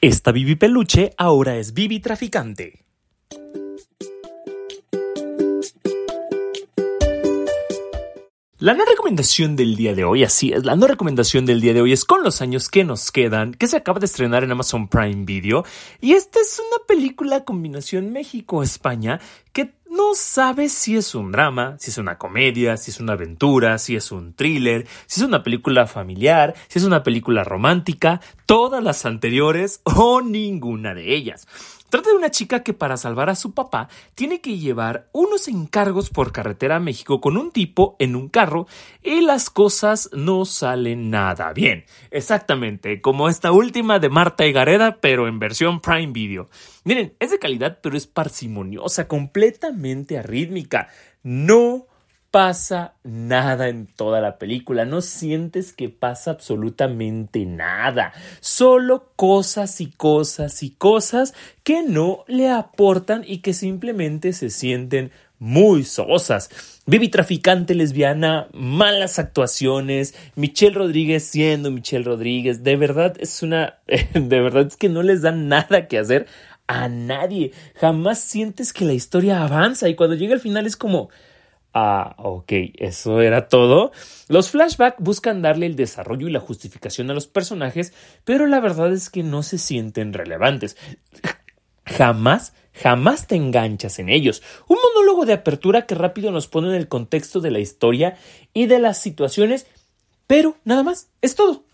Esta Bibi Peluche ahora es Bibi Traficante. La no recomendación del día de hoy, así es, la no recomendación del día de hoy es con los años que nos quedan, que se acaba de estrenar en Amazon Prime Video. Y esta es una película combinación México-España que no sabe si es un drama, si es una comedia, si es una aventura, si es un thriller, si es una película familiar, si es una película romántica, todas las anteriores o ninguna de ellas. Trata de una chica que para salvar a su papá tiene que llevar unos encargos por carretera a México con un tipo en un carro y las cosas no salen nada bien. Exactamente, como esta última de Marta y Gareda, pero en versión Prime Video. Miren, es de calidad, pero es parsimoniosa, completamente arrítmica. No pasa nada en toda la película, no sientes que pasa absolutamente nada, solo cosas y cosas y cosas que no le aportan y que simplemente se sienten muy sosas. Bibi traficante lesbiana, malas actuaciones, Michelle Rodríguez siendo Michelle Rodríguez, de verdad es una, de verdad es que no les dan nada que hacer a nadie, jamás sientes que la historia avanza y cuando llega al final es como, Ah, ok, eso era todo. Los flashbacks buscan darle el desarrollo y la justificación a los personajes, pero la verdad es que no se sienten relevantes. Jamás, jamás te enganchas en ellos. Un monólogo de apertura que rápido nos pone en el contexto de la historia y de las situaciones, pero nada más, es todo.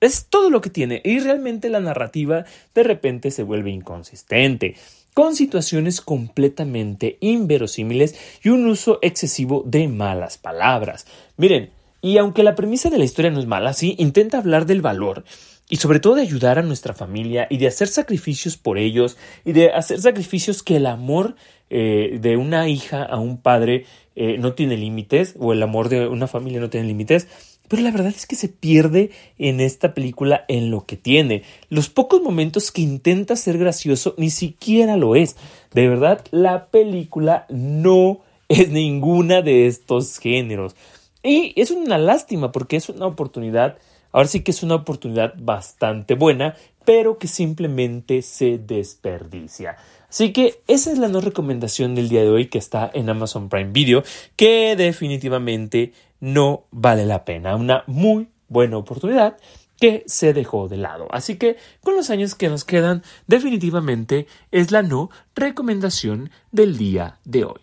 Es todo lo que tiene y realmente la narrativa de repente se vuelve inconsistente con situaciones completamente inverosímiles y un uso excesivo de malas palabras. Miren, y aunque la premisa de la historia no es mala, sí, intenta hablar del valor y sobre todo de ayudar a nuestra familia y de hacer sacrificios por ellos y de hacer sacrificios que el amor eh, de una hija a un padre eh, no tiene límites o el amor de una familia no tiene límites pero la verdad es que se pierde en esta película en lo que tiene. Los pocos momentos que intenta ser gracioso ni siquiera lo es. De verdad, la película no es ninguna de estos géneros. Y es una lástima porque es una oportunidad, ahora sí que es una oportunidad bastante buena, pero que simplemente se desperdicia. Así que esa es la no recomendación del día de hoy que está en Amazon Prime Video, que definitivamente no vale la pena. Una muy buena oportunidad que se dejó de lado. Así que con los años que nos quedan, definitivamente es la no recomendación del día de hoy.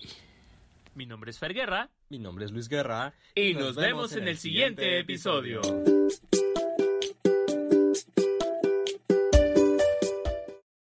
Mi nombre es Fer Guerra. Mi nombre es Luis Guerra. Y, nos, vemos, en el siguiente episodio.